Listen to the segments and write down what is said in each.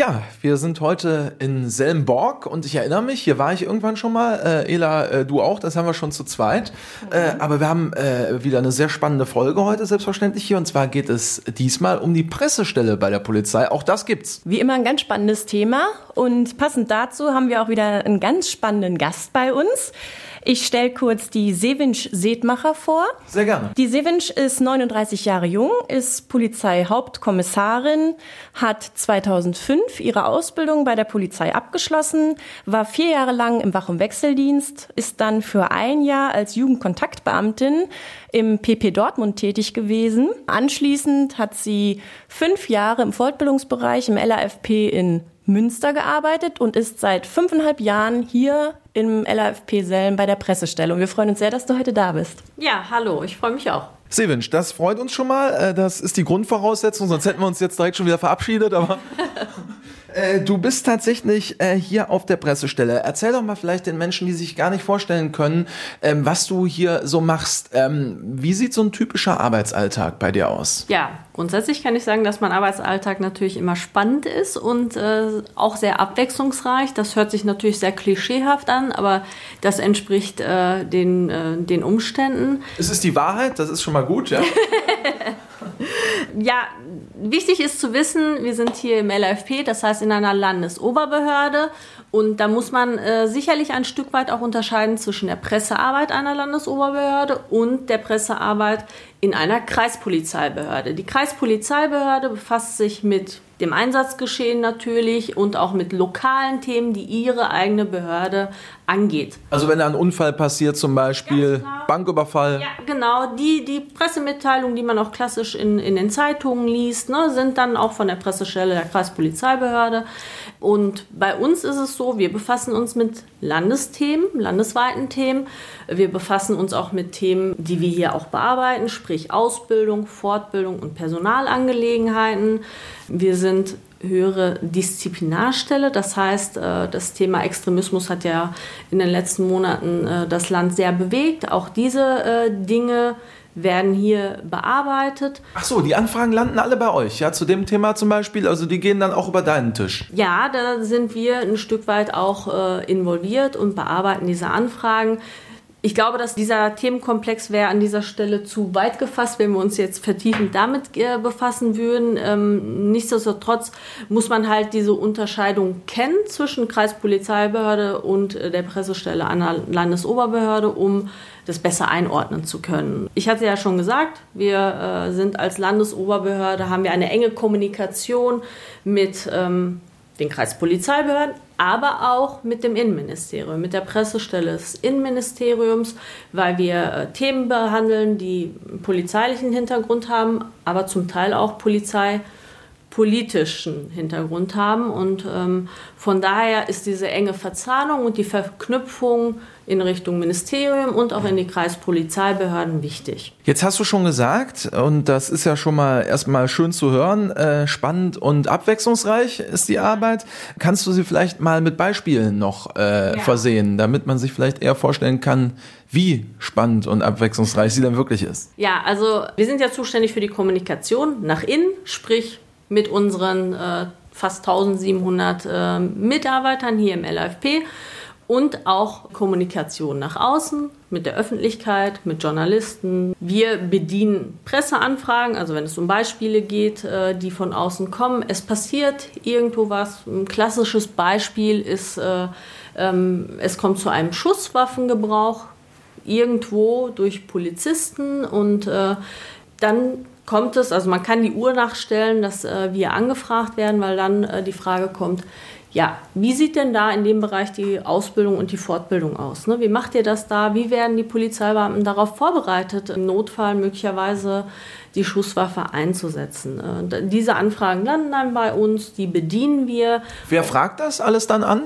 Ja, wir sind heute in Selmborg und ich erinnere mich, hier war ich irgendwann schon mal. Äh, Ela, äh, du auch, das haben wir schon zu zweit. Mhm. Äh, aber wir haben äh, wieder eine sehr spannende Folge heute, selbstverständlich hier. Und zwar geht es diesmal um die Pressestelle bei der Polizei. Auch das gibt's. Wie immer ein ganz spannendes Thema. Und passend dazu haben wir auch wieder einen ganz spannenden Gast bei uns. Ich stelle kurz die Sevinch Sedmacher vor. Sehr gerne. Die Sevinch ist 39 Jahre jung, ist Polizeihauptkommissarin, hat 2005 ihre Ausbildung bei der Polizei abgeschlossen, war vier Jahre lang im Wach- und Wechseldienst, ist dann für ein Jahr als Jugendkontaktbeamtin im PP Dortmund tätig gewesen. Anschließend hat sie fünf Jahre im Fortbildungsbereich im LAFP in Münster gearbeitet und ist seit fünfeinhalb Jahren hier im LAFP Selm bei der Pressestelle. Und wir freuen uns sehr, dass du heute da bist. Ja, hallo, ich freue mich auch. Sevinch, das freut uns schon mal. Äh, das ist die Grundvoraussetzung, sonst hätten wir uns jetzt direkt schon wieder verabschiedet, aber. Äh, du bist tatsächlich äh, hier auf der Pressestelle. Erzähl doch mal vielleicht den Menschen, die sich gar nicht vorstellen können, ähm, was du hier so machst. Ähm, wie sieht so ein typischer Arbeitsalltag bei dir aus? Ja, grundsätzlich kann ich sagen, dass mein Arbeitsalltag natürlich immer spannend ist und äh, auch sehr abwechslungsreich. Das hört sich natürlich sehr klischeehaft an, aber das entspricht äh, den, äh, den Umständen. Es ist die Wahrheit, das ist schon mal gut, ja. ja, wichtig ist zu wissen, wir sind hier im LFP, das heißt in einer Landesoberbehörde. Und da muss man äh, sicherlich ein Stück weit auch unterscheiden zwischen der Pressearbeit einer Landesoberbehörde und der Pressearbeit in einer Kreispolizeibehörde. Die Kreispolizeibehörde befasst sich mit dem Einsatzgeschehen natürlich und auch mit lokalen Themen, die ihre eigene Behörde angeht. Also wenn ein Unfall passiert, zum Beispiel genau. Banküberfall. Ja, genau. Die, die Pressemitteilungen, die man auch klassisch in, in den Zeitungen liest, ne, sind dann auch von der Pressestelle der Kreispolizeibehörde. Und bei uns ist es so, wir befassen uns mit Landesthemen, landesweiten Themen. Wir befassen uns auch mit Themen, die wir hier auch bearbeiten, sprich Ausbildung, Fortbildung und Personalangelegenheiten. Wir sind höhere Disziplinarstelle. Das heißt, äh, das Thema Extremismus hat ja in den letzten Monaten äh, das Land sehr bewegt. Auch diese äh, Dinge werden hier bearbeitet. Ach so, die Anfragen landen alle bei euch, ja, zu dem Thema zum Beispiel. Also die gehen dann auch über deinen Tisch. Ja, da sind wir ein Stück weit auch involviert und bearbeiten diese Anfragen. Ich glaube, dass dieser Themenkomplex wäre an dieser Stelle zu weit gefasst, wenn wir uns jetzt vertiefend damit äh, befassen würden. Ähm, nichtsdestotrotz muss man halt diese Unterscheidung kennen zwischen Kreispolizeibehörde und äh, der Pressestelle einer Landesoberbehörde, um das besser einordnen zu können. Ich hatte ja schon gesagt, wir äh, sind als Landesoberbehörde, haben wir eine enge Kommunikation mit ähm, den Kreispolizeibehörden, aber auch mit dem Innenministerium, mit der Pressestelle des Innenministeriums, weil wir äh, Themen behandeln, die polizeilichen Hintergrund haben, aber zum Teil auch polizeipolitischen Hintergrund haben. Und ähm, von daher ist diese enge Verzahnung und die Verknüpfung in Richtung Ministerium und auch in die Kreispolizeibehörden wichtig. Jetzt hast du schon gesagt, und das ist ja schon mal erstmal schön zu hören, äh, spannend und abwechslungsreich ist die Arbeit. Kannst du sie vielleicht mal mit Beispielen noch äh, ja. versehen, damit man sich vielleicht eher vorstellen kann, wie spannend und abwechslungsreich sie dann wirklich ist? Ja, also wir sind ja zuständig für die Kommunikation nach innen, sprich mit unseren äh, fast 1700 äh, Mitarbeitern hier im LFP und auch Kommunikation nach außen mit der Öffentlichkeit, mit Journalisten. Wir bedienen Presseanfragen, also wenn es um Beispiele geht, äh, die von außen kommen. Es passiert irgendwo was. Ein klassisches Beispiel ist, äh, ähm, es kommt zu einem Schusswaffengebrauch irgendwo durch Polizisten und äh, dann kommt es, also man kann die Uhr nachstellen, dass wir angefragt werden, weil dann die Frage kommt, ja, wie sieht denn da in dem Bereich die Ausbildung und die Fortbildung aus? Ne? Wie macht ihr das da? Wie werden die Polizeibeamten darauf vorbereitet, im Notfall möglicherweise die Schusswaffe einzusetzen? Äh, diese Anfragen landen dann bei uns, die bedienen wir. Wer fragt das alles dann an?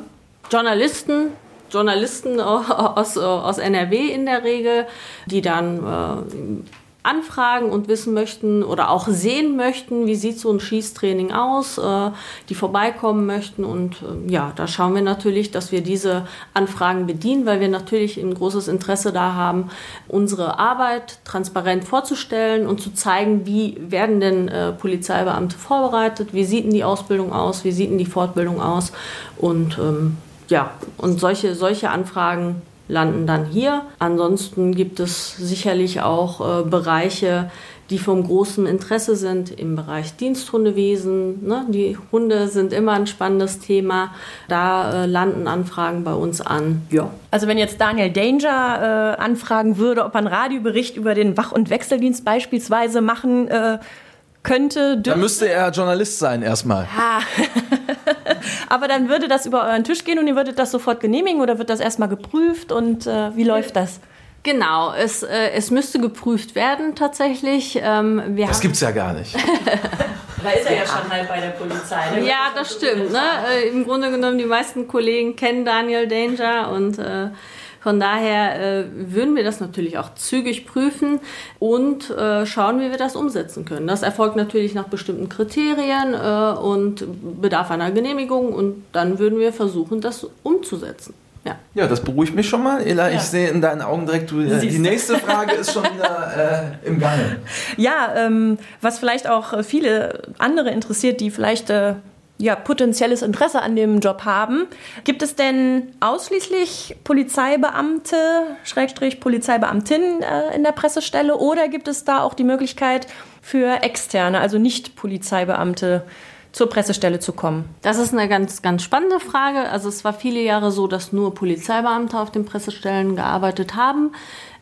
Journalisten, Journalisten aus, aus NRW in der Regel, die dann äh, anfragen und wissen möchten oder auch sehen möchten, wie sieht so ein Schießtraining aus, äh, die vorbeikommen möchten. Und äh, ja, da schauen wir natürlich, dass wir diese Anfragen bedienen, weil wir natürlich ein großes Interesse da haben, unsere Arbeit transparent vorzustellen und zu zeigen, wie werden denn äh, Polizeibeamte vorbereitet, wie sieht denn die Ausbildung aus, wie sieht denn die Fortbildung aus. Und ähm, ja, und solche, solche Anfragen landen dann hier. Ansonsten gibt es sicherlich auch äh, Bereiche, die vom großen Interesse sind im Bereich Diensthundewesen. Ne? Die Hunde sind immer ein spannendes Thema. Da äh, landen Anfragen bei uns an. Ja. Also wenn jetzt Daniel Danger äh, anfragen würde, ob er einen Radiobericht über den Wach- und Wechseldienst beispielsweise machen äh, könnte. Dann müsste er Journalist sein erstmal. Ja. Aber dann würde das über euren Tisch gehen und ihr würdet das sofort genehmigen oder wird das erstmal geprüft und äh, wie läuft das? Genau, es, äh, es müsste geprüft werden tatsächlich. Ähm, wir das gibt's ja gar nicht. da ist er ja schon halt bei der Polizei. Ne? Ja, das stimmt. Ne? Äh, Im Grunde genommen, die meisten Kollegen kennen Daniel Danger und äh, von daher äh, würden wir das natürlich auch zügig prüfen und äh, schauen, wie wir das umsetzen können. Das erfolgt natürlich nach bestimmten Kriterien äh, und bedarf einer Genehmigung und dann würden wir versuchen, das umzusetzen. Ja. ja, das beruhigt mich schon mal. Ella, ja. ich sehe in deinen Augen direkt, du, äh, die nächste Frage ist schon wieder äh, im Gange. Ja, ähm, was vielleicht auch viele andere interessiert, die vielleicht äh, ja, potenzielles Interesse an dem Job haben. Gibt es denn ausschließlich Polizeibeamte, Schrägstrich Polizeibeamtinnen äh, in der Pressestelle oder gibt es da auch die Möglichkeit für externe, also nicht Polizeibeamte, zur Pressestelle zu kommen? Das ist eine ganz, ganz spannende Frage. Also es war viele Jahre so, dass nur Polizeibeamte auf den Pressestellen gearbeitet haben.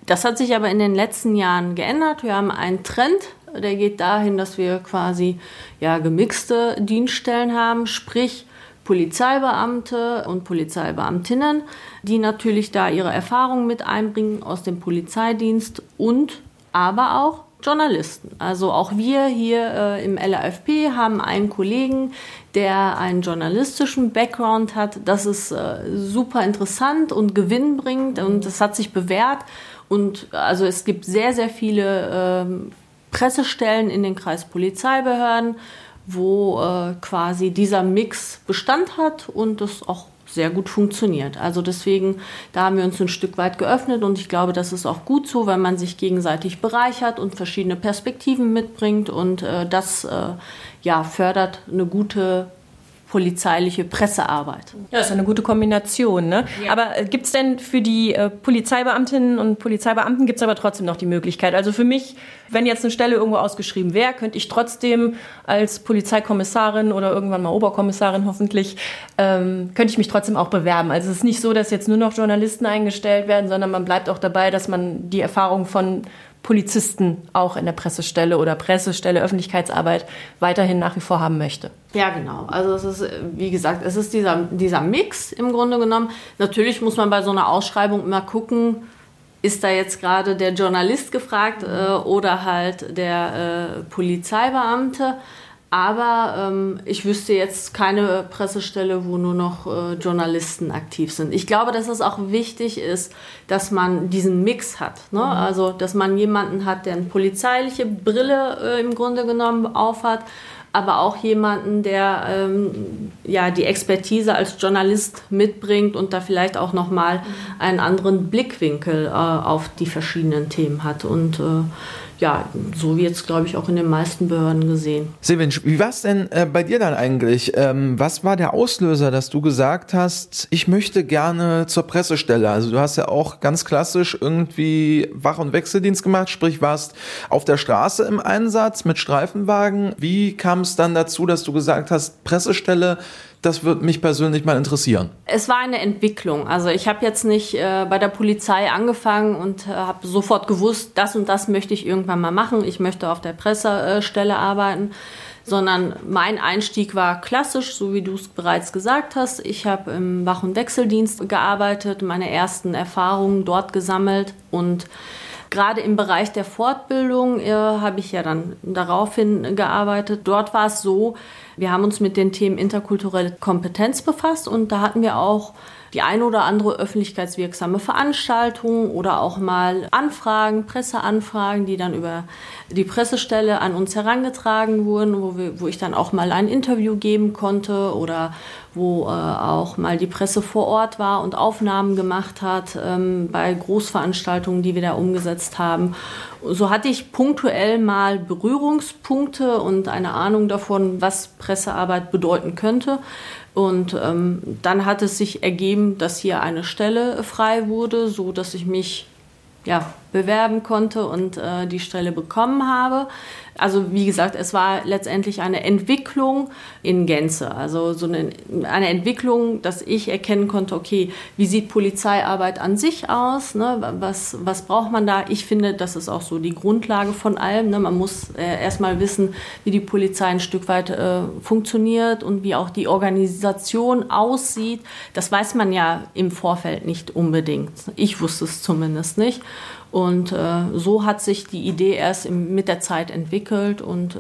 Das hat sich aber in den letzten Jahren geändert. Wir haben einen Trend der geht dahin, dass wir quasi ja, gemixte Dienststellen haben, sprich Polizeibeamte und Polizeibeamtinnen, die natürlich da ihre Erfahrungen mit einbringen aus dem Polizeidienst und aber auch Journalisten. Also auch wir hier äh, im LAFP haben einen Kollegen, der einen journalistischen Background hat. Das ist äh, super interessant und gewinnbringend und das hat sich bewährt. Und also es gibt sehr, sehr viele ähm, Pressestellen in den Kreispolizeibehörden, wo äh, quasi dieser Mix Bestand hat und das auch sehr gut funktioniert. Also deswegen, da haben wir uns ein Stück weit geöffnet und ich glaube, das ist auch gut so, weil man sich gegenseitig bereichert und verschiedene Perspektiven mitbringt und äh, das äh, ja, fördert eine gute polizeiliche Pressearbeit. Ja, das ist eine gute Kombination. Ne? Ja. Aber äh, gibt es denn für die äh, Polizeibeamtinnen und Polizeibeamten, gibt es aber trotzdem noch die Möglichkeit? Also für mich, wenn jetzt eine Stelle irgendwo ausgeschrieben wäre, könnte ich trotzdem als Polizeikommissarin oder irgendwann mal Oberkommissarin hoffentlich, ähm, könnte ich mich trotzdem auch bewerben. Also es ist nicht so, dass jetzt nur noch Journalisten eingestellt werden, sondern man bleibt auch dabei, dass man die Erfahrung von Polizisten auch in der Pressestelle oder Pressestelle Öffentlichkeitsarbeit weiterhin nach wie vor haben möchte. Ja, genau. Also es ist, wie gesagt, es ist dieser, dieser Mix im Grunde genommen. Natürlich muss man bei so einer Ausschreibung immer gucken, ist da jetzt gerade der Journalist gefragt äh, oder halt der äh, Polizeibeamte. Aber ähm, ich wüsste jetzt keine Pressestelle, wo nur noch äh, Journalisten aktiv sind. Ich glaube, dass es auch wichtig ist, dass man diesen Mix hat. Ne? Mhm. Also, dass man jemanden hat, der eine polizeiliche Brille äh, im Grunde genommen aufhat, aber auch jemanden, der ähm, ja die Expertise als Journalist mitbringt und da vielleicht auch noch mal mhm. einen anderen Blickwinkel äh, auf die verschiedenen Themen hat und äh, ja, so wird es, glaube ich, auch in den meisten Behörden gesehen. Sevin, wie war es denn äh, bei dir dann eigentlich? Ähm, was war der Auslöser, dass du gesagt hast, ich möchte gerne zur Pressestelle? Also du hast ja auch ganz klassisch irgendwie Wach- und Wechseldienst gemacht, sprich warst auf der Straße im Einsatz mit Streifenwagen. Wie kam es dann dazu, dass du gesagt hast, Pressestelle das würde mich persönlich mal interessieren. Es war eine Entwicklung. Also ich habe jetzt nicht äh, bei der Polizei angefangen und äh, habe sofort gewusst, das und das möchte ich irgendwann mal machen. Ich möchte auf der Pressestelle arbeiten sondern mein Einstieg war klassisch, so wie du es bereits gesagt hast. Ich habe im Wach- und Wechseldienst gearbeitet, meine ersten Erfahrungen dort gesammelt und gerade im Bereich der Fortbildung äh, habe ich ja dann daraufhin gearbeitet. Dort war es so, wir haben uns mit den Themen interkulturelle Kompetenz befasst und da hatten wir auch die eine oder andere öffentlichkeitswirksame Veranstaltung oder auch mal Anfragen, Presseanfragen, die dann über die Pressestelle an uns herangetragen wurden, wo, wir, wo ich dann auch mal ein Interview geben konnte oder wo äh, auch mal die Presse vor Ort war und Aufnahmen gemacht hat ähm, bei Großveranstaltungen, die wir da umgesetzt haben. So hatte ich punktuell mal Berührungspunkte und eine Ahnung davon, was Pressearbeit bedeuten könnte. Und ähm, dann hat es sich ergeben, dass hier eine Stelle frei wurde, so dass ich mich ja, bewerben konnte und äh, die Stelle bekommen habe. Also wie gesagt, es war letztendlich eine Entwicklung in Gänze. Also so eine, eine Entwicklung, dass ich erkennen konnte, okay, wie sieht Polizeiarbeit an sich aus? Ne? Was, was braucht man da? Ich finde, das ist auch so die Grundlage von allem. Ne? Man muss äh, erstmal wissen, wie die Polizei ein Stück weit äh, funktioniert und wie auch die Organisation aussieht. Das weiß man ja im Vorfeld nicht unbedingt. Ich wusste es zumindest nicht. Und äh, so hat sich die Idee erst im, mit der Zeit entwickelt und äh,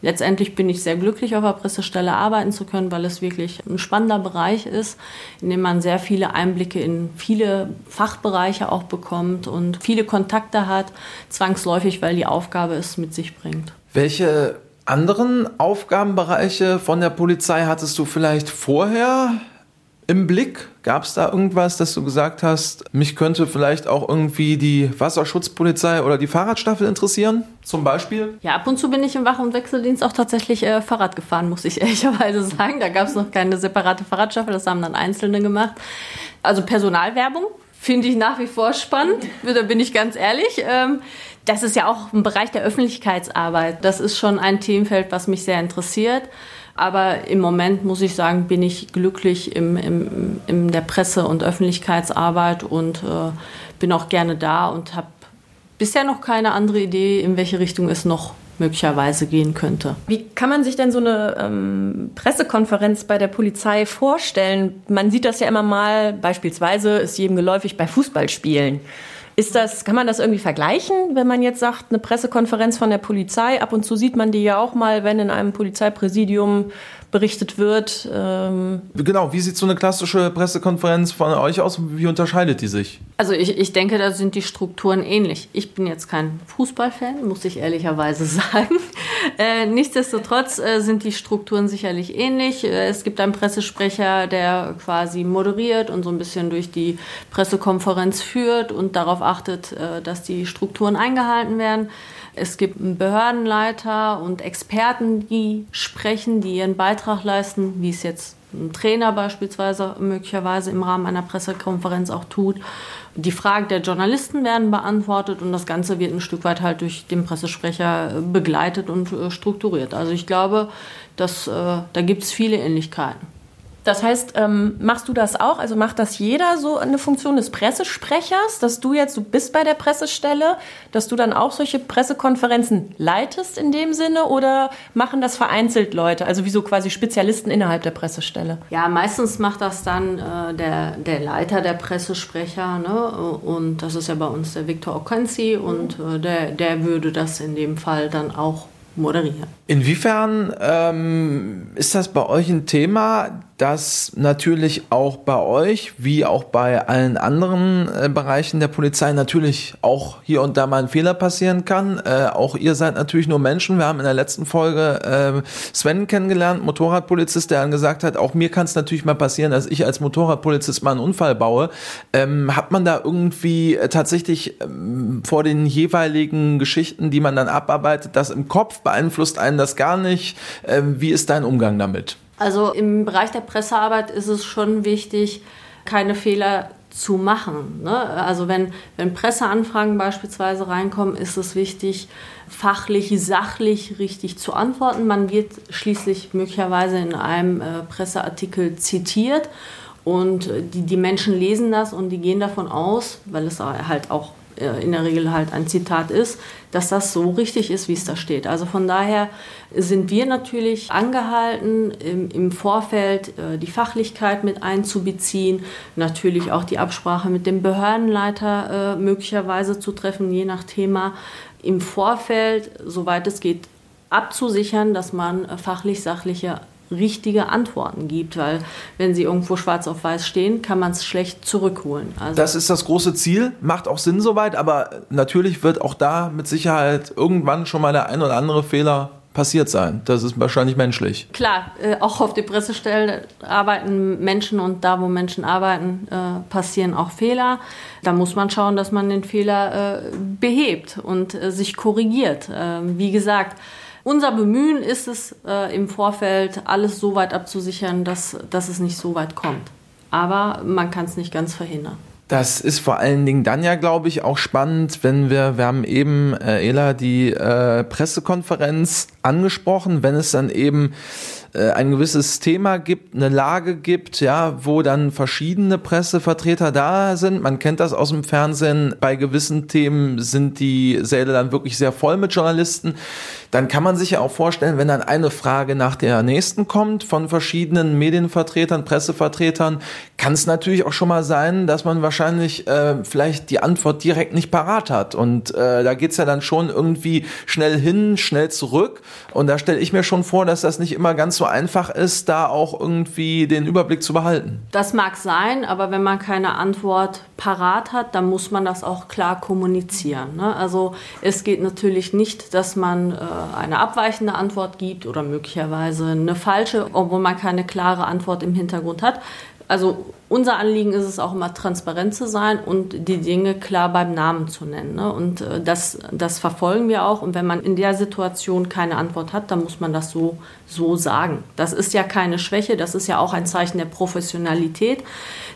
letztendlich bin ich sehr glücklich, auf der Pressestelle arbeiten zu können, weil es wirklich ein spannender Bereich ist, in dem man sehr viele Einblicke in viele Fachbereiche auch bekommt und viele Kontakte hat, zwangsläufig, weil die Aufgabe es mit sich bringt. Welche anderen Aufgabenbereiche von der Polizei hattest du vielleicht vorher im Blick? Gab es da irgendwas, dass du gesagt hast, mich könnte vielleicht auch irgendwie die Wasserschutzpolizei oder die Fahrradstaffel interessieren? Zum Beispiel? Ja, ab und zu bin ich im Wach- und Wechseldienst auch tatsächlich äh, Fahrrad gefahren, muss ich ehrlicherweise sagen. Da gab es noch keine separate Fahrradstaffel, das haben dann Einzelne gemacht. Also Personalwerbung finde ich nach wie vor spannend, da bin ich ganz ehrlich. Ähm, das ist ja auch ein Bereich der Öffentlichkeitsarbeit. Das ist schon ein Themenfeld, was mich sehr interessiert. Aber im Moment muss ich sagen, bin ich glücklich im, im, in der Presse- und Öffentlichkeitsarbeit und äh, bin auch gerne da und habe bisher noch keine andere Idee, in welche Richtung es noch möglicherweise gehen könnte. Wie kann man sich denn so eine ähm, Pressekonferenz bei der Polizei vorstellen? Man sieht das ja immer mal, beispielsweise ist jedem geläufig bei Fußballspielen. Ist das, kann man das irgendwie vergleichen, wenn man jetzt sagt, eine Pressekonferenz von der Polizei? Ab und zu sieht man die ja auch mal, wenn in einem Polizeipräsidium berichtet wird. Ähm genau, wie sieht so eine klassische Pressekonferenz von euch aus? Wie unterscheidet die sich? Also ich, ich denke, da sind die Strukturen ähnlich. Ich bin jetzt kein Fußballfan, muss ich ehrlicherweise sagen. Äh, nichtsdestotrotz äh, sind die Strukturen sicherlich ähnlich. Äh, es gibt einen Pressesprecher, der quasi moderiert und so ein bisschen durch die Pressekonferenz führt und darauf achtet, äh, dass die Strukturen eingehalten werden. Es gibt einen Behördenleiter und Experten, die sprechen, die ihren Beitrag leisten, wie es jetzt ein Trainer beispielsweise möglicherweise im Rahmen einer Pressekonferenz auch tut. Die Fragen der Journalisten werden beantwortet und das Ganze wird ein Stück weit halt durch den Pressesprecher begleitet und äh, strukturiert. Also ich glaube, dass, äh, da gibt es viele Ähnlichkeiten. Das heißt, ähm, machst du das auch? Also macht das jeder so eine Funktion des Pressesprechers, dass du jetzt, du bist bei der Pressestelle, dass du dann auch solche Pressekonferenzen leitest in dem Sinne oder machen das vereinzelt Leute, also wie so quasi Spezialisten innerhalb der Pressestelle? Ja, meistens macht das dann äh, der, der Leiter der Pressesprecher ne? und das ist ja bei uns der Viktor Okensi und äh, der, der würde das in dem Fall dann auch moderieren. Inwiefern ähm, ist das bei euch ein Thema, dass natürlich auch bei euch, wie auch bei allen anderen äh, Bereichen der Polizei, natürlich auch hier und da mal ein Fehler passieren kann. Äh, auch ihr seid natürlich nur Menschen. Wir haben in der letzten Folge äh, Sven kennengelernt, Motorradpolizist, der dann gesagt hat, auch mir kann es natürlich mal passieren, dass ich als Motorradpolizist mal einen Unfall baue. Ähm, hat man da irgendwie äh, tatsächlich ähm, vor den jeweiligen Geschichten, die man dann abarbeitet, das im Kopf beeinflusst einen das gar nicht? Ähm, wie ist dein Umgang damit? Also im Bereich der Pressearbeit ist es schon wichtig, keine Fehler zu machen. Ne? Also wenn, wenn Presseanfragen beispielsweise reinkommen, ist es wichtig, fachlich, sachlich richtig zu antworten. Man wird schließlich möglicherweise in einem äh, Presseartikel zitiert und die, die Menschen lesen das und die gehen davon aus, weil es halt auch äh, in der Regel halt ein Zitat ist, dass das so richtig ist, wie es da steht. Also von daher sind wir natürlich angehalten, im, im Vorfeld äh, die Fachlichkeit mit einzubeziehen, natürlich auch die Absprache mit dem Behördenleiter äh, möglicherweise zu treffen, je nach Thema. Im Vorfeld, soweit es geht, abzusichern, dass man fachlich sachliche richtige Antworten gibt, weil wenn sie irgendwo schwarz auf weiß stehen, kann man es schlecht zurückholen. Also das ist das große Ziel, macht auch Sinn soweit, aber natürlich wird auch da mit Sicherheit irgendwann schon mal der ein oder andere Fehler passiert sein. Das ist wahrscheinlich menschlich. Klar, äh, auch auf der Pressestelle arbeiten Menschen und da, wo Menschen arbeiten, äh, passieren auch Fehler. Da muss man schauen, dass man den Fehler äh, behebt und äh, sich korrigiert. Ähm, wie gesagt, unser Bemühen ist es, äh, im Vorfeld alles so weit abzusichern, dass, dass es nicht so weit kommt. Aber man kann es nicht ganz verhindern. Das ist vor allen Dingen dann ja, glaube ich, auch spannend, wenn wir, wir haben eben, äh, Ela, die äh, Pressekonferenz angesprochen, wenn es dann eben äh, ein gewisses Thema gibt, eine Lage gibt, ja, wo dann verschiedene Pressevertreter da sind. Man kennt das aus dem Fernsehen. Bei gewissen Themen sind die Säle dann wirklich sehr voll mit Journalisten. Dann kann man sich ja auch vorstellen, wenn dann eine Frage nach der nächsten kommt von verschiedenen Medienvertretern, Pressevertretern, kann es natürlich auch schon mal sein, dass man wahrscheinlich äh, vielleicht die Antwort direkt nicht parat hat. Und äh, da geht's ja dann schon irgendwie schnell hin, schnell zurück. Und da stelle ich mir schon vor, dass das nicht immer ganz so einfach ist, da auch irgendwie den Überblick zu behalten. Das mag sein, aber wenn man keine Antwort parat hat, dann muss man das auch klar kommunizieren. Ne? Also es geht natürlich nicht, dass man äh, eine abweichende Antwort gibt oder möglicherweise eine falsche, obwohl man keine klare Antwort im Hintergrund hat. Also unser Anliegen ist es auch immer transparent zu sein und die Dinge klar beim Namen zu nennen. Ne? Und äh, das, das verfolgen wir auch. Und wenn man in der Situation keine Antwort hat, dann muss man das so, so sagen. Das ist ja keine Schwäche, das ist ja auch ein Zeichen der Professionalität.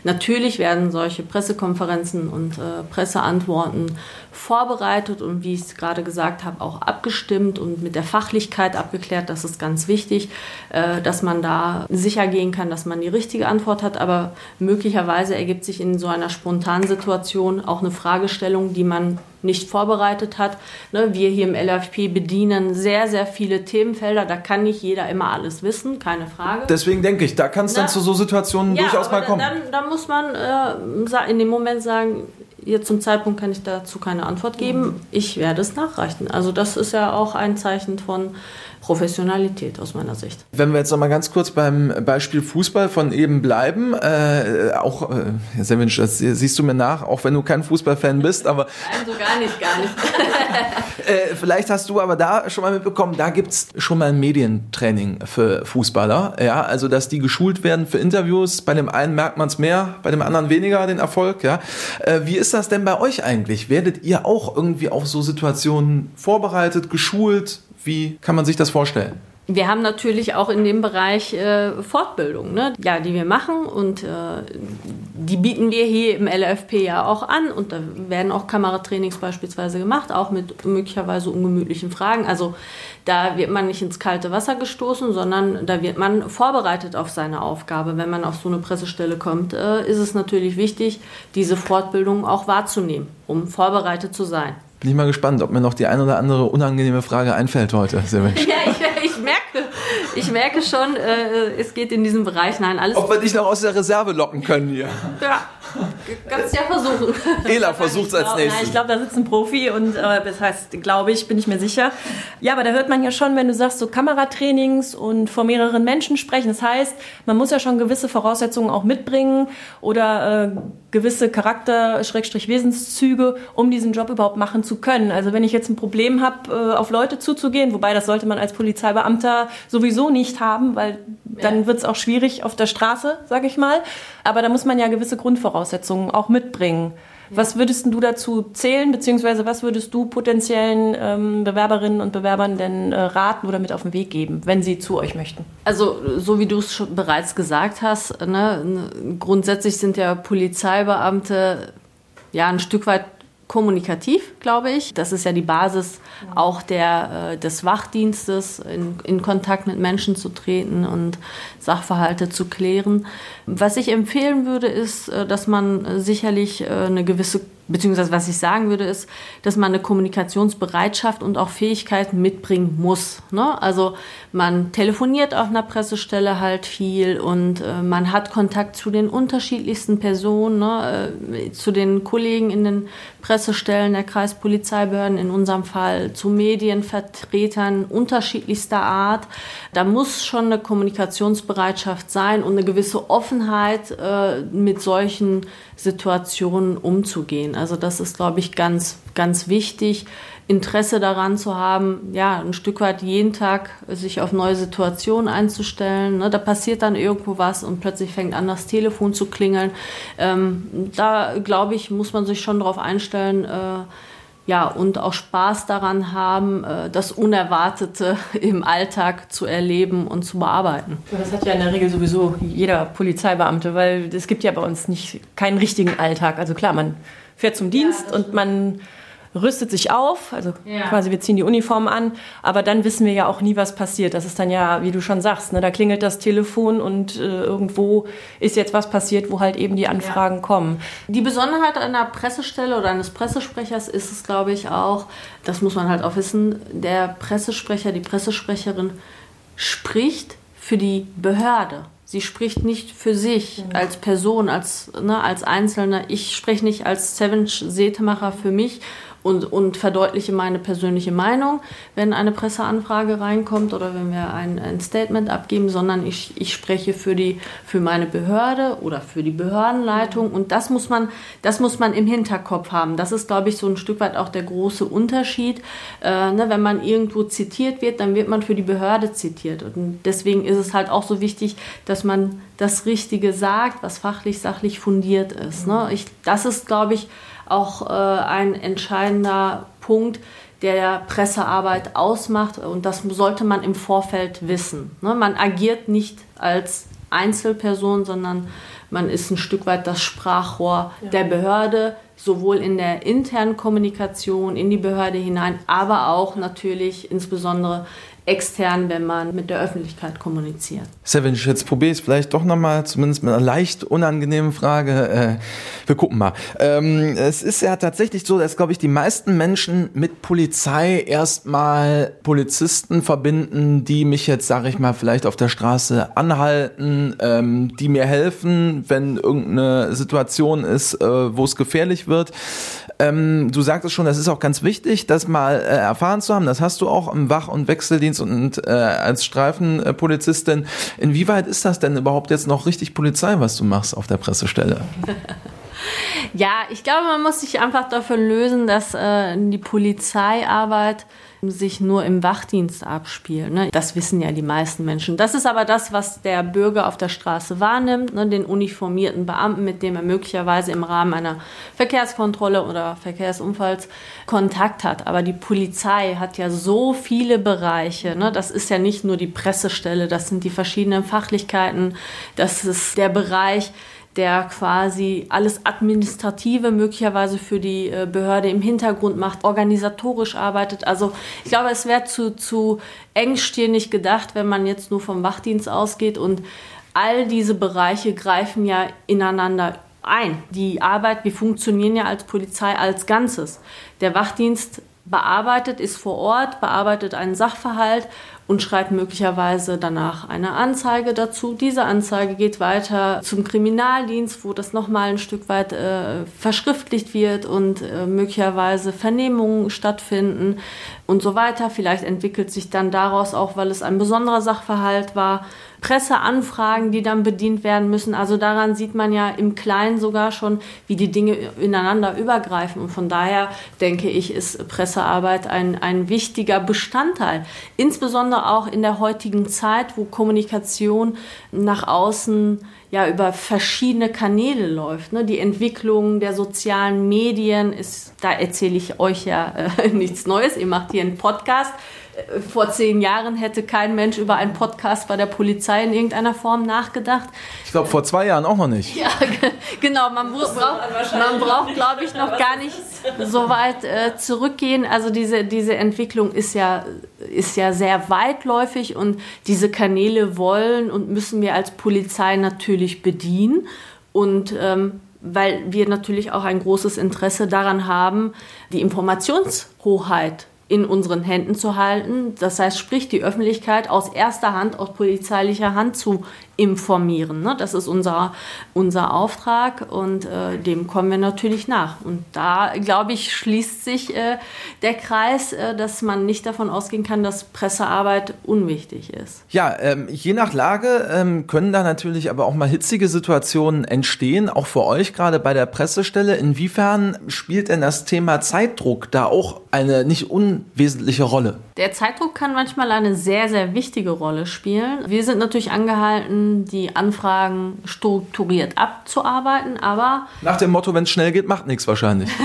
Natürlich werden solche Pressekonferenzen und äh, Presseantworten vorbereitet und wie ich es gerade gesagt habe, auch abgestimmt und mit der Fachlichkeit abgeklärt. Das ist ganz wichtig, äh, dass man da sicher gehen kann, dass man die richtige Antwort hat. Aber möglicherweise ergibt sich in so einer spontanen Situation auch eine Fragestellung, die man nicht vorbereitet hat. Ne, wir hier im LFP bedienen sehr, sehr viele Themenfelder. Da kann nicht jeder immer alles wissen, keine Frage. Deswegen denke ich, da kann es dann zu so Situationen ja, durchaus mal kommen. Dann, dann muss man äh, in dem Moment sagen, Jetzt zum Zeitpunkt kann ich dazu keine Antwort geben. Ich werde es nachreichen. Also das ist ja auch ein Zeichen von Professionalität aus meiner Sicht. Wenn wir jetzt noch mal ganz kurz beim Beispiel Fußball von eben bleiben, äh, auch, äh, Sevinch, das siehst du mir nach, auch wenn du kein Fußballfan bist, aber... Nein, so gar nicht, gar nicht. äh, vielleicht hast du aber da schon mal mitbekommen, da gibt's schon mal ein Medientraining für Fußballer, ja, also dass die geschult werden für Interviews, bei dem einen merkt man es mehr, bei dem anderen weniger, den Erfolg, ja. Äh, wie ist das denn bei euch eigentlich? Werdet ihr auch irgendwie auf so Situationen vorbereitet, geschult? Wie kann man sich das vorstellen? Wir haben natürlich auch in dem Bereich äh, Fortbildung, ne? ja, die wir machen und äh, die bieten wir hier im LFP ja auch an und da werden auch Kameratrainings beispielsweise gemacht, auch mit möglicherweise ungemütlichen Fragen. Also da wird man nicht ins kalte Wasser gestoßen, sondern da wird man vorbereitet auf seine Aufgabe. Wenn man auf so eine Pressestelle kommt, äh, ist es natürlich wichtig, diese Fortbildung auch wahrzunehmen, um vorbereitet zu sein. Bin ich mal gespannt, ob mir noch die ein oder andere unangenehme Frage einfällt heute. Sehr ja, ich, ich, merke, ich merke schon, äh, es geht in diesem Bereich. Nein, alles. Ob wir dich noch aus der Reserve locken können hier. Ja. Kannst ja versuchen. Ela versucht es als nächstes. Nein, ich glaube, da sitzt ein Profi und äh, das heißt, glaube ich, bin ich mir sicher. Ja, aber da hört man ja schon, wenn du sagst, so Kameratrainings und vor mehreren Menschen sprechen. Das heißt, man muss ja schon gewisse Voraussetzungen auch mitbringen oder äh, gewisse Charakter-Wesenszüge, um diesen Job überhaupt machen zu können. Also wenn ich jetzt ein Problem habe, äh, auf Leute zuzugehen, wobei das sollte man als Polizeibeamter sowieso nicht haben, weil dann ja. wird es auch schwierig auf der Straße, sag ich mal. Aber da muss man ja gewisse Grundvoraussetzungen auch mitbringen. Ja. Was würdest du dazu zählen, beziehungsweise was würdest du potenziellen ähm, Bewerberinnen und Bewerbern denn äh, raten oder mit auf den Weg geben, wenn sie zu euch möchten? Also, so wie du es bereits gesagt hast, ne, grundsätzlich sind ja Polizeibeamte ja ein Stück weit kommunikativ, glaube ich. Das ist ja die Basis auch der, äh, des Wachdienstes, in, in Kontakt mit Menschen zu treten und Sachverhalte zu klären. Was ich empfehlen würde, ist, äh, dass man sicherlich äh, eine gewisse beziehungsweise was ich sagen würde, ist, dass man eine Kommunikationsbereitschaft und auch Fähigkeiten mitbringen muss. Ne? Also man telefoniert auf einer Pressestelle halt viel und äh, man hat Kontakt zu den unterschiedlichsten Personen, ne? äh, zu den Kollegen in den Pressestellen der Kreispolizeibehörden, in unserem Fall zu Medienvertretern unterschiedlichster Art. Da muss schon eine Kommunikationsbereitschaft sein und eine gewisse Offenheit äh, mit solchen Situationen umzugehen. Also das ist, glaube ich, ganz, ganz wichtig. Interesse daran zu haben, ja, ein Stück weit jeden Tag sich auf neue Situationen einzustellen. Ne, da passiert dann irgendwo was und plötzlich fängt an, das Telefon zu klingeln. Ähm, da, glaube ich, muss man sich schon darauf einstellen, äh, ja, und auch Spaß daran haben, äh, das Unerwartete im Alltag zu erleben und zu bearbeiten. Das hat ja in der Regel sowieso jeder Polizeibeamte, weil es gibt ja bei uns nicht keinen richtigen Alltag. Also klar, man fährt zum Dienst ja, und man rüstet sich auf, also ja. quasi wir ziehen die Uniform an, aber dann wissen wir ja auch nie, was passiert. Das ist dann ja, wie du schon sagst, ne, da klingelt das Telefon und äh, irgendwo ist jetzt was passiert, wo halt eben die Anfragen ja. kommen. Die Besonderheit einer Pressestelle oder eines Pressesprechers ist es, glaube ich, auch, das muss man halt auch wissen, der Pressesprecher, die Pressesprecherin spricht für die Behörde. Sie spricht nicht für sich mhm. als Person, als, ne, als Einzelne. Ich spreche nicht als Savage Setemacher für mich und, und verdeutliche meine persönliche Meinung, wenn eine Presseanfrage reinkommt oder wenn wir ein, ein Statement abgeben, sondern ich, ich spreche für, die, für meine Behörde oder für die Behördenleitung und das muss man, das muss man im Hinterkopf haben. Das ist, glaube ich, so ein Stück weit auch der große Unterschied. Äh, ne, wenn man irgendwo zitiert wird, dann wird man für die Behörde zitiert und deswegen ist es halt auch so wichtig, dass man das Richtige sagt, was fachlich, sachlich fundiert ist. Ne? Ich, das ist, glaube ich, auch äh, ein entscheidender Punkt, der Pressearbeit ausmacht. Und das sollte man im Vorfeld wissen. Ne? Man agiert nicht als Einzelperson, sondern man ist ein Stück weit das Sprachrohr ja. der Behörde, sowohl in der internen Kommunikation in die Behörde hinein, aber auch natürlich insbesondere extern, wenn man mit der Öffentlichkeit kommuniziert. Seven, jetzt probiere ich es vielleicht doch nochmal, zumindest mit einer leicht unangenehmen Frage. Äh, wir gucken mal. Ähm, es ist ja tatsächlich so, dass, glaube ich, die meisten Menschen mit Polizei erstmal Polizisten verbinden, die mich jetzt, sage ich mal, vielleicht auf der Straße anhalten, ähm, die mir helfen, wenn irgendeine Situation ist, äh, wo es gefährlich wird. Ähm, du sagtest schon, das ist auch ganz wichtig, das mal äh, erfahren zu haben. Das hast du auch im Wach- und Wechseldienst und äh, als Streifenpolizistin. Inwieweit ist das denn überhaupt jetzt noch richtig Polizei, was du machst auf der Pressestelle? ja, ich glaube, man muss sich einfach dafür lösen, dass äh, die Polizeiarbeit sich nur im Wachdienst abspielt. Ne? Das wissen ja die meisten Menschen. Das ist aber das, was der Bürger auf der Straße wahrnimmt, ne? den uniformierten Beamten, mit dem er möglicherweise im Rahmen einer Verkehrskontrolle oder Verkehrsunfalls Kontakt hat. Aber die Polizei hat ja so viele Bereiche. Ne? Das ist ja nicht nur die Pressestelle, das sind die verschiedenen Fachlichkeiten, das ist der Bereich, der quasi alles Administrative möglicherweise für die äh, Behörde im Hintergrund macht, organisatorisch arbeitet. Also ich glaube, es wäre zu, zu engstirnig gedacht, wenn man jetzt nur vom Wachdienst ausgeht und all diese Bereiche greifen ja ineinander ein. Die Arbeit, wir funktionieren ja als Polizei als Ganzes. Der Wachdienst bearbeitet, ist vor Ort, bearbeitet einen Sachverhalt und schreibt möglicherweise danach eine Anzeige dazu. Diese Anzeige geht weiter zum Kriminaldienst, wo das nochmal ein Stück weit äh, verschriftlicht wird und äh, möglicherweise Vernehmungen stattfinden und so weiter. Vielleicht entwickelt sich dann daraus auch, weil es ein besonderer Sachverhalt war, Presseanfragen, die dann bedient werden müssen. Also daran sieht man ja im Kleinen sogar schon, wie die Dinge ineinander übergreifen. Und von daher denke ich, ist Pressearbeit ein, ein wichtiger Bestandteil. Insbesondere auch in der heutigen Zeit, wo Kommunikation nach außen ja über verschiedene Kanäle läuft. Ne? Die Entwicklung der sozialen Medien ist, da erzähle ich euch ja äh, nichts Neues. Ihr macht hier einen Podcast vor zehn Jahren hätte kein Mensch über einen Podcast bei der Polizei in irgendeiner Form nachgedacht. Ich glaube, vor zwei Jahren auch noch nicht. Ja, genau. Man, braucht, man braucht, glaube ich, noch gar nicht so weit äh, zurückgehen. Also diese, diese Entwicklung ist ja, ist ja sehr weitläufig und diese Kanäle wollen und müssen wir als Polizei natürlich bedienen. Und ähm, weil wir natürlich auch ein großes Interesse daran haben, die Informationshoheit in unseren Händen zu halten. Das heißt, sprich die Öffentlichkeit aus erster Hand, aus polizeilicher Hand zu informieren. Ne? Das ist unser, unser Auftrag und äh, dem kommen wir natürlich nach. Und da, glaube ich, schließt sich äh, der Kreis, äh, dass man nicht davon ausgehen kann, dass Pressearbeit unwichtig ist. Ja, ähm, je nach Lage ähm, können da natürlich aber auch mal hitzige Situationen entstehen, auch für euch gerade bei der Pressestelle. Inwiefern spielt denn das Thema Zeitdruck da auch eine nicht unwesentliche Rolle? Der Zeitdruck kann manchmal eine sehr, sehr wichtige Rolle spielen. Wir sind natürlich angehalten, die Anfragen strukturiert abzuarbeiten, aber. Nach dem Motto, wenn es schnell geht, macht nichts wahrscheinlich.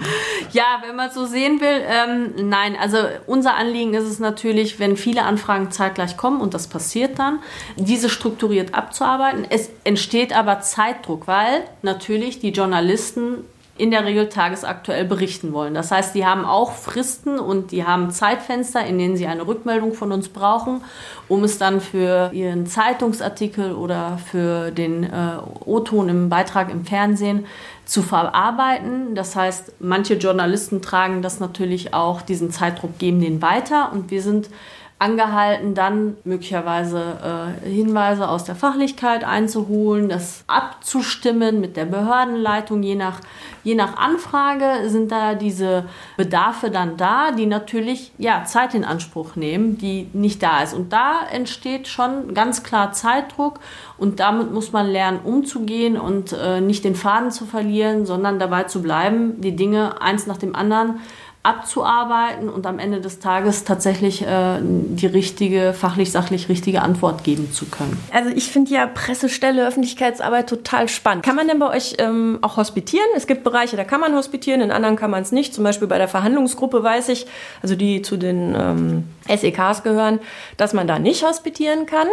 Ja, wenn man so sehen will, ähm, nein. Also unser Anliegen ist es natürlich, wenn viele Anfragen zeitgleich kommen und das passiert dann, diese strukturiert abzuarbeiten. Es entsteht aber Zeitdruck, weil natürlich die Journalisten in der Regel tagesaktuell berichten wollen. Das heißt, die haben auch Fristen und die haben Zeitfenster, in denen sie eine Rückmeldung von uns brauchen, um es dann für ihren Zeitungsartikel oder für den äh, O-Ton im Beitrag im Fernsehen zu verarbeiten. Das heißt, manche Journalisten tragen das natürlich auch, diesen Zeitdruck geben den weiter und wir sind angehalten, dann möglicherweise äh, Hinweise aus der Fachlichkeit einzuholen, das abzustimmen mit der Behördenleitung. Je nach, je nach Anfrage sind da diese Bedarfe dann da, die natürlich ja, Zeit in Anspruch nehmen, die nicht da ist. Und da entsteht schon ganz klar Zeitdruck und damit muss man lernen, umzugehen und äh, nicht den Faden zu verlieren, sondern dabei zu bleiben, die Dinge eins nach dem anderen abzuarbeiten und am Ende des Tages tatsächlich äh, die richtige, fachlich-sachlich richtige Antwort geben zu können. Also ich finde ja Pressestelle, Öffentlichkeitsarbeit total spannend. Kann man denn bei euch ähm, auch hospitieren? Es gibt Bereiche, da kann man hospitieren, in anderen kann man es nicht. Zum Beispiel bei der Verhandlungsgruppe weiß ich, also die zu den ähm, SEKs gehören, dass man da nicht hospitieren kann.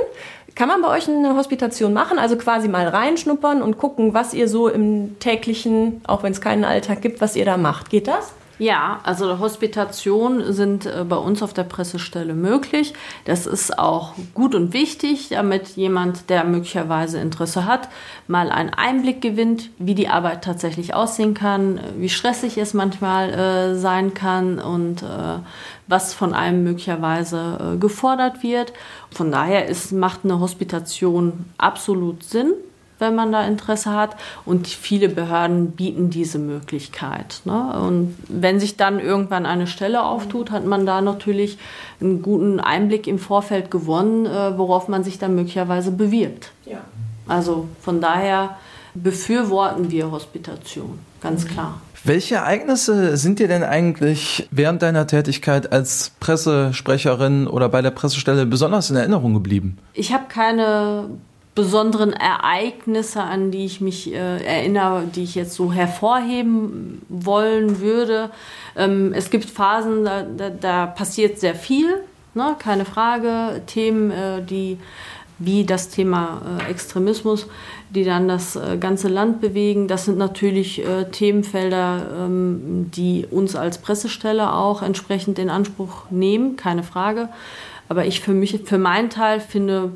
Kann man bei euch eine Hospitation machen? Also quasi mal reinschnuppern und gucken, was ihr so im täglichen, auch wenn es keinen Alltag gibt, was ihr da macht. Geht das? Ja, also Hospitationen sind äh, bei uns auf der Pressestelle möglich. Das ist auch gut und wichtig, damit jemand, der möglicherweise Interesse hat, mal einen Einblick gewinnt, wie die Arbeit tatsächlich aussehen kann, wie stressig es manchmal äh, sein kann und äh, was von einem möglicherweise äh, gefordert wird. Von daher ist, macht eine Hospitation absolut Sinn wenn man da Interesse hat. Und viele Behörden bieten diese Möglichkeit. Ne? Und wenn sich dann irgendwann eine Stelle auftut, hat man da natürlich einen guten Einblick im Vorfeld gewonnen, äh, worauf man sich dann möglicherweise bewirbt. Ja. Also von daher befürworten wir Hospitation, ganz mhm. klar. Welche Ereignisse sind dir denn eigentlich während deiner Tätigkeit als Pressesprecherin oder bei der Pressestelle besonders in Erinnerung geblieben? Ich habe keine besonderen Ereignisse, an die ich mich äh, erinnere, die ich jetzt so hervorheben wollen würde. Ähm, es gibt Phasen, da, da, da passiert sehr viel, ne? keine Frage. Themen, äh, die wie das Thema äh, Extremismus, die dann das äh, ganze Land bewegen. Das sind natürlich äh, Themenfelder, ähm, die uns als Pressestelle auch entsprechend in Anspruch nehmen, keine Frage. Aber ich für mich, für meinen Teil finde,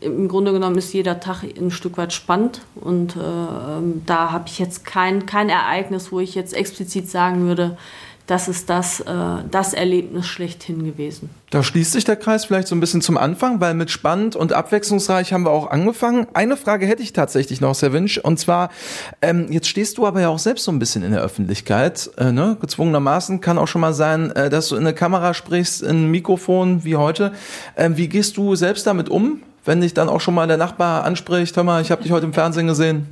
im Grunde genommen ist jeder Tag ein Stück weit spannend. Und äh, ähm, da habe ich jetzt kein, kein Ereignis, wo ich jetzt explizit sagen würde, das ist das, äh, das Erlebnis schlechthin gewesen. Da schließt sich der Kreis vielleicht so ein bisschen zum Anfang, weil mit spannend und abwechslungsreich haben wir auch angefangen. Eine Frage hätte ich tatsächlich noch, Herr Winsch, und zwar, ähm, jetzt stehst du aber ja auch selbst so ein bisschen in der Öffentlichkeit, äh, ne? gezwungenermaßen, kann auch schon mal sein, äh, dass du in eine Kamera sprichst, in ein Mikrofon wie heute. Äh, wie gehst du selbst damit um, wenn dich dann auch schon mal der Nachbar anspricht, hör mal, ich habe dich heute im Fernsehen gesehen?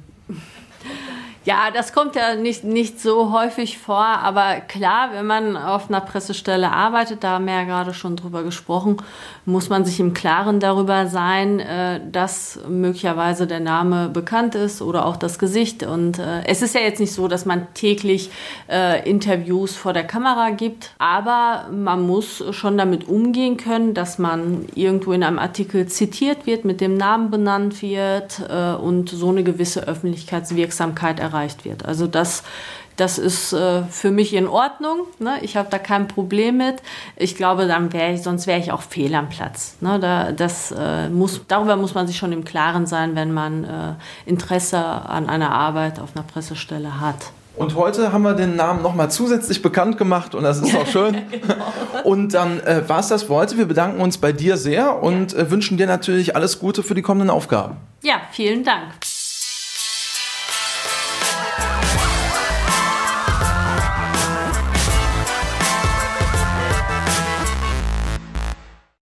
Ja, das kommt ja nicht, nicht so häufig vor, aber klar, wenn man auf einer Pressestelle arbeitet, da haben wir ja gerade schon drüber gesprochen, muss man sich im Klaren darüber sein, äh, dass möglicherweise der Name bekannt ist oder auch das Gesicht. Und äh, es ist ja jetzt nicht so, dass man täglich äh, Interviews vor der Kamera gibt, aber man muss schon damit umgehen können, dass man irgendwo in einem Artikel zitiert wird, mit dem Namen benannt wird und so eine gewisse Öffentlichkeitswirksamkeit erreicht erreicht wird. Also das, Das ist äh, für mich in Ordnung. Ne? Ich habe da kein Problem mit. Ich glaube, dann wäre ich, sonst wäre ich auch fehl am Platz. Ne? Da, das, äh, muss, darüber muss man sich schon im Klaren sein, wenn man äh, Interesse an einer Arbeit auf einer Pressestelle hat. Und heute haben wir den Namen nochmal zusätzlich bekannt gemacht und das ist auch schön. genau. Und dann äh, war es das für heute. Wir bedanken uns bei dir sehr und äh, wünschen dir natürlich alles Gute für die kommenden Aufgaben. Ja, vielen Dank.